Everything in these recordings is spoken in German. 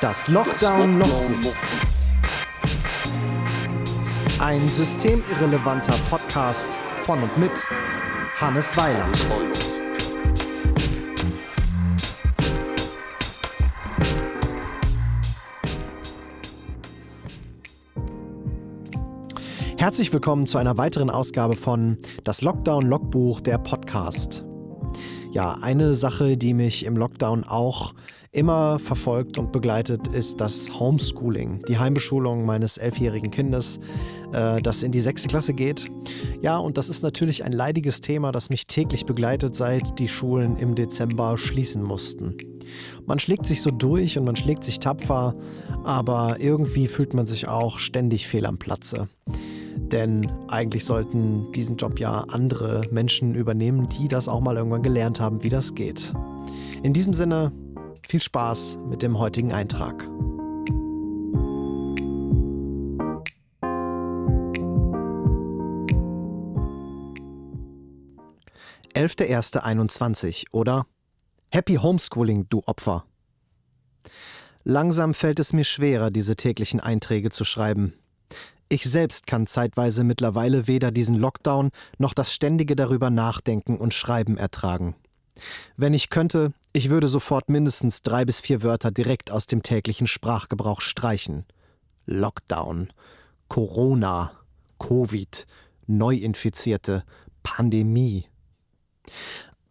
Das Lockdown-Logbuch. Ein systemirrelevanter Podcast von und mit Hannes Weiland. Herzlich willkommen zu einer weiteren Ausgabe von Das Lockdown-Logbuch, der Podcast. Ja, eine Sache, die mich im Lockdown auch immer verfolgt und begleitet, ist das Homeschooling, die Heimbeschulung meines elfjährigen Kindes, äh, das in die sechste Klasse geht. Ja, und das ist natürlich ein leidiges Thema, das mich täglich begleitet, seit die Schulen im Dezember schließen mussten. Man schlägt sich so durch und man schlägt sich tapfer, aber irgendwie fühlt man sich auch ständig fehl am Platze. Denn eigentlich sollten diesen Job ja andere Menschen übernehmen, die das auch mal irgendwann gelernt haben, wie das geht. In diesem Sinne, viel Spaß mit dem heutigen Eintrag. Elfte erste 21 oder Happy Homeschooling, du Opfer. Langsam fällt es mir schwerer, diese täglichen Einträge zu schreiben. Ich selbst kann zeitweise mittlerweile weder diesen Lockdown noch das ständige darüber nachdenken und schreiben ertragen. Wenn ich könnte, ich würde sofort mindestens drei bis vier Wörter direkt aus dem täglichen Sprachgebrauch streichen. Lockdown, Corona, Covid, Neuinfizierte, Pandemie.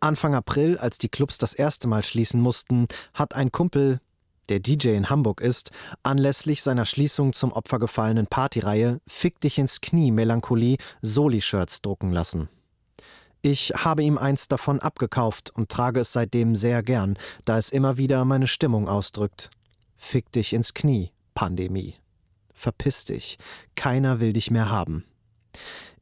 Anfang April, als die Clubs das erste Mal schließen mussten, hat ein Kumpel, der DJ in Hamburg ist, anlässlich seiner Schließung zum Opfer gefallenen Partyreihe Fick dich ins Knie Melancholie Soli-Shirts drucken lassen. Ich habe ihm eins davon abgekauft und trage es seitdem sehr gern, da es immer wieder meine Stimmung ausdrückt. Fick dich ins Knie, Pandemie. Verpiss dich, keiner will dich mehr haben.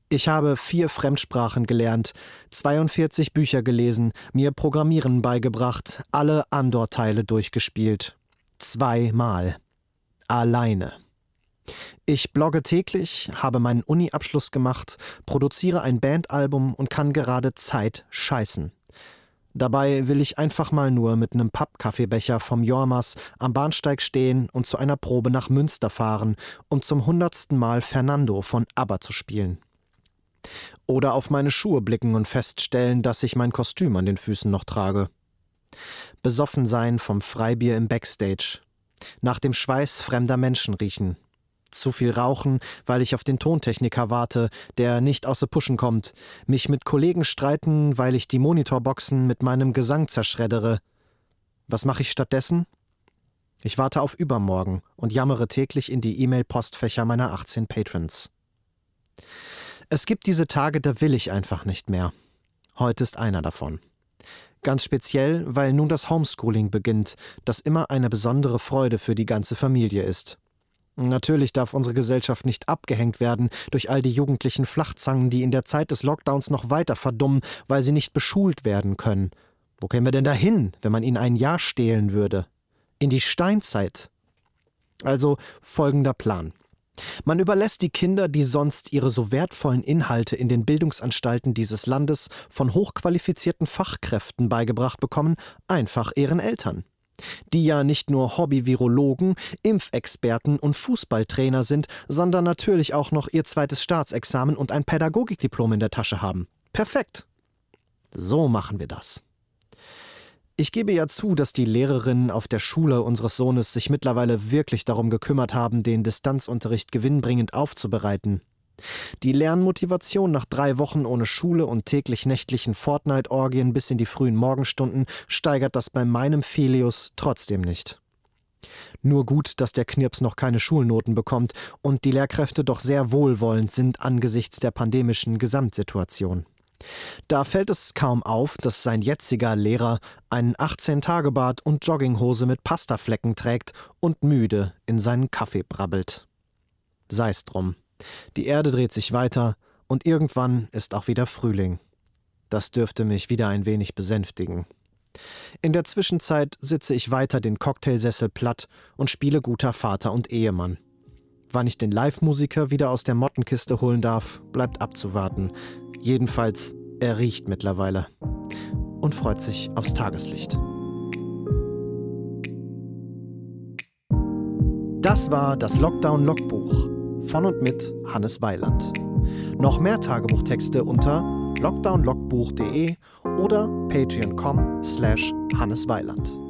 Ich habe vier Fremdsprachen gelernt, 42 Bücher gelesen, mir Programmieren beigebracht, alle Andor-Teile durchgespielt. Zweimal. Alleine. Ich blogge täglich, habe meinen Uni-Abschluss gemacht, produziere ein Bandalbum und kann gerade Zeit scheißen. Dabei will ich einfach mal nur mit einem Pappkaffeebecher vom Jormas am Bahnsteig stehen und zu einer Probe nach Münster fahren, um zum hundertsten Mal Fernando von ABBA zu spielen. Oder auf meine Schuhe blicken und feststellen, dass ich mein Kostüm an den Füßen noch trage. Besoffen sein vom Freibier im Backstage. Nach dem Schweiß fremder Menschen riechen zu viel rauchen, weil ich auf den Tontechniker warte, der nicht aus der Puschen kommt, mich mit Kollegen streiten, weil ich die Monitorboxen mit meinem Gesang zerschreddere. Was mache ich stattdessen? Ich warte auf übermorgen und jammere täglich in die E-Mail-Postfächer meiner 18 Patrons. Es gibt diese Tage, da will ich einfach nicht mehr. Heute ist einer davon. Ganz speziell, weil nun das Homeschooling beginnt, das immer eine besondere Freude für die ganze Familie ist. Natürlich darf unsere Gesellschaft nicht abgehängt werden durch all die jugendlichen Flachzangen, die in der Zeit des Lockdowns noch weiter verdummen, weil sie nicht beschult werden können. Wo kämen wir denn dahin, wenn man ihnen ein Jahr stehlen würde? In die Steinzeit. Also folgender Plan. Man überlässt die Kinder, die sonst ihre so wertvollen Inhalte in den Bildungsanstalten dieses Landes von hochqualifizierten Fachkräften beigebracht bekommen, einfach ihren Eltern die ja nicht nur Hobby-Virologen, Impfexperten und Fußballtrainer sind, sondern natürlich auch noch ihr zweites Staatsexamen und ein Pädagogikdiplom in der Tasche haben. Perfekt. So machen wir das. Ich gebe ja zu, dass die Lehrerinnen auf der Schule unseres Sohnes sich mittlerweile wirklich darum gekümmert haben, den Distanzunterricht gewinnbringend aufzubereiten. Die Lernmotivation nach drei Wochen ohne Schule und täglich nächtlichen Fortnite-Orgien bis in die frühen Morgenstunden steigert das bei meinem Filius trotzdem nicht. Nur gut, dass der Knirps noch keine Schulnoten bekommt und die Lehrkräfte doch sehr wohlwollend sind angesichts der pandemischen Gesamtsituation. Da fällt es kaum auf, dass sein jetziger Lehrer einen 18-Tage-Bart und Jogginghose mit Pastaflecken trägt und müde in seinen Kaffee brabbelt. Sei's drum. Die Erde dreht sich weiter und irgendwann ist auch wieder Frühling. Das dürfte mich wieder ein wenig besänftigen. In der Zwischenzeit sitze ich weiter den Cocktailsessel platt und spiele guter Vater und Ehemann. Wann ich den Live-Musiker wieder aus der Mottenkiste holen darf, bleibt abzuwarten. Jedenfalls, er riecht mittlerweile und freut sich aufs Tageslicht. Das war das Lockdown-Logbuch von und mit Hannes Weiland. Noch mehr Tagebuchtexte unter lockdownlogbuch.de oder patreon.com slash hannesweiland.